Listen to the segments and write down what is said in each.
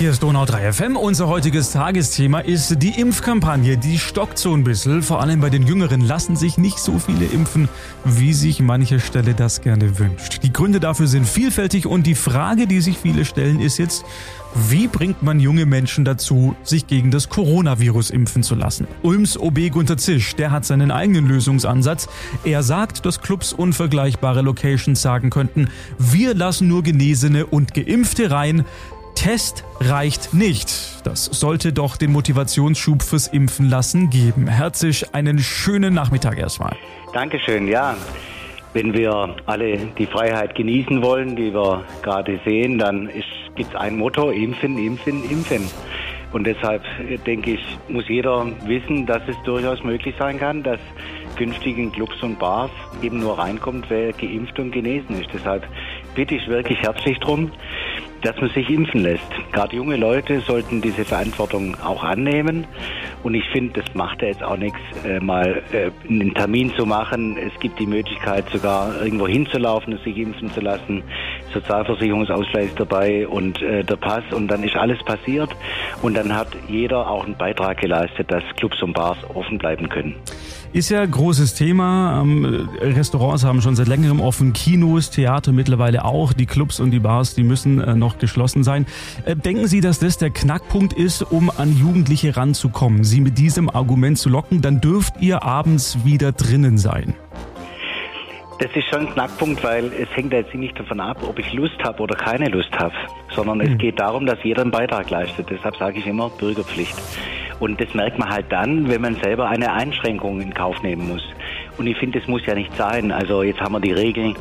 Hier ist Donau 3 FM. Unser heutiges Tagesthema ist die Impfkampagne. Die stockt so ein bisschen. Vor allem bei den Jüngeren lassen sich nicht so viele impfen, wie sich manche Stelle das gerne wünscht. Die Gründe dafür sind vielfältig und die Frage, die sich viele stellen, ist jetzt, wie bringt man junge Menschen dazu, sich gegen das Coronavirus impfen zu lassen? Ulms OB Gunter Zisch, der hat seinen eigenen Lösungsansatz. Er sagt, dass Clubs unvergleichbare Locations sagen könnten, wir lassen nur Genesene und Geimpfte rein. Test reicht nicht. Das sollte doch den Motivationsschub fürs Impfen lassen geben. Herzlich einen schönen Nachmittag erstmal. Dankeschön, ja. Wenn wir alle die Freiheit genießen wollen, die wir gerade sehen, dann gibt es ein Motto, impfen, impfen, impfen. Und deshalb denke ich, muss jeder wissen, dass es durchaus möglich sein kann, dass künftig in Clubs und Bars eben nur reinkommt, wer geimpft und genesen ist. Deshalb bitte ich wirklich herzlich darum, dass man sich impfen lässt. Gerade junge Leute sollten diese Verantwortung auch annehmen. Und ich finde, das macht ja jetzt auch nichts, äh, mal äh, einen Termin zu machen. Es gibt die Möglichkeit, sogar irgendwo hinzulaufen und sich impfen zu lassen. Sozialversicherungsausgleich dabei und äh, der Pass und dann ist alles passiert. Und dann hat jeder auch einen Beitrag geleistet, dass Clubs und Bars offen bleiben können. Ist ja großes Thema. Ähm, Restaurants haben schon seit längerem offen, Kinos, Theater mittlerweile auch. Die Clubs und die Bars, die müssen äh, noch geschlossen sein. Äh, denken Sie, dass das der Knackpunkt ist, um an Jugendliche ranzukommen? Sie mit diesem Argument zu locken, dann dürft ihr abends wieder drinnen sein. Das ist schon ein Knackpunkt, weil es hängt jetzt nicht davon ab, ob ich Lust habe oder keine Lust habe, sondern mhm. es geht darum, dass jeder einen Beitrag leistet. Deshalb sage ich immer Bürgerpflicht. Und das merkt man halt dann, wenn man selber eine Einschränkung in Kauf nehmen muss. Und ich finde, das muss ja nicht sein. Also jetzt haben wir die Regeln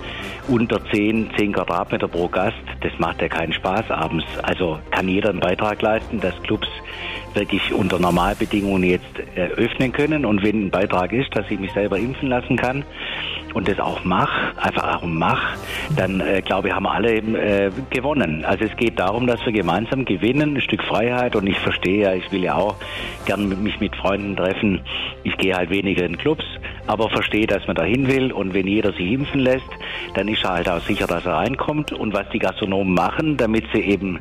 unter 10, 10 Quadratmeter pro Gast. Das macht ja keinen Spaß abends. Also kann jeder einen Beitrag leisten, dass Clubs wirklich unter Normalbedingungen jetzt äh, öffnen können. Und wenn ein Beitrag ist, dass ich mich selber impfen lassen kann, und das auch mache, einfach auch mach, dann äh, glaube ich, haben alle äh, gewonnen. Also es geht darum, dass wir gemeinsam gewinnen, ein Stück Freiheit und ich verstehe ja, ich will ja auch gern mich mit Freunden treffen. Ich gehe halt weniger in Clubs, aber verstehe, dass man dahin will und wenn jeder sich impfen lässt, dann ist er halt auch sicher, dass er reinkommt und was die Gastronomen machen, damit sie eben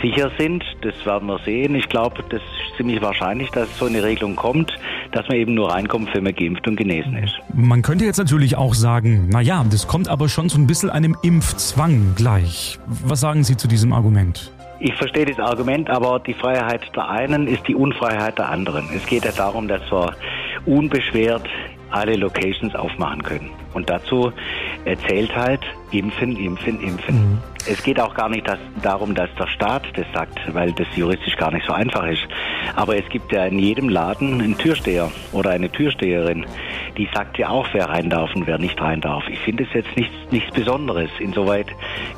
sicher sind, das werden wir sehen. Ich glaube, das ist ziemlich wahrscheinlich, dass so eine Regelung kommt, dass man eben nur reinkommt, wenn man geimpft und genesen ist. Man könnte jetzt natürlich auch sagen, na ja, das kommt aber schon so ein bisschen einem Impfzwang gleich. Was sagen Sie zu diesem Argument? Ich verstehe das Argument, aber die Freiheit der einen ist die Unfreiheit der anderen. Es geht ja darum, dass wir unbeschwert alle Locations aufmachen können. Und dazu erzählt halt impfen, impfen, impfen. Mhm. Es geht auch gar nicht dass, darum, dass der Staat das sagt, weil das juristisch gar nicht so einfach ist. Aber es gibt ja in jedem Laden einen Türsteher oder eine Türsteherin, die sagt ja auch, wer rein darf und wer nicht rein darf. Ich finde es jetzt nichts, nichts Besonderes. Insoweit,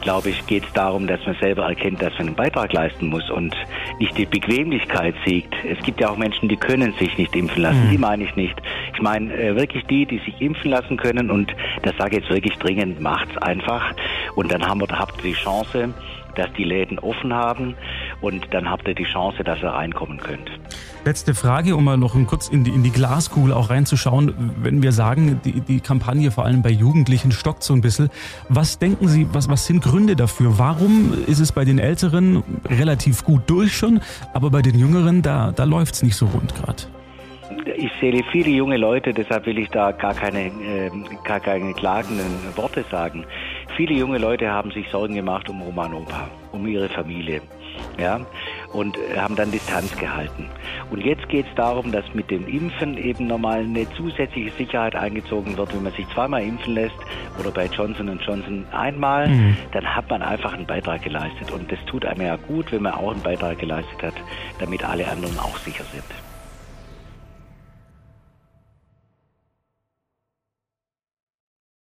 glaube ich, geht es darum, dass man selber erkennt, dass man einen Beitrag leisten muss und nicht die Bequemlichkeit siegt. Es gibt ja auch Menschen, die können sich nicht impfen lassen. Mhm. Die meine ich nicht. Ich meine äh, wirklich die, die sich impfen lassen können und das sage ich jetzt wirklich dringend, macht's einfach. Und dann haben wir, habt ihr die Chance, dass die Läden offen haben und dann habt ihr die Chance, dass ihr reinkommen könnt. Letzte Frage, um mal noch kurz in die, in die Glaskugel auch reinzuschauen. Wenn wir sagen, die, die Kampagne vor allem bei Jugendlichen stockt so ein bisschen, was denken Sie, was, was sind Gründe dafür? Warum ist es bei den Älteren relativ gut durch schon, aber bei den Jüngeren, da, da läuft es nicht so rund gerade? ich sehe viele junge Leute, deshalb will ich da gar keine, äh, gar keine klagenden Worte sagen. Viele junge Leute haben sich Sorgen gemacht um Oma und Opa, um ihre Familie. Ja, und haben dann Distanz gehalten. Und jetzt geht es darum, dass mit dem Impfen eben nochmal eine zusätzliche Sicherheit eingezogen wird. Wenn man sich zweimal impfen lässt oder bei Johnson Johnson einmal, mhm. dann hat man einfach einen Beitrag geleistet. Und das tut einem ja gut, wenn man auch einen Beitrag geleistet hat, damit alle anderen auch sicher sind.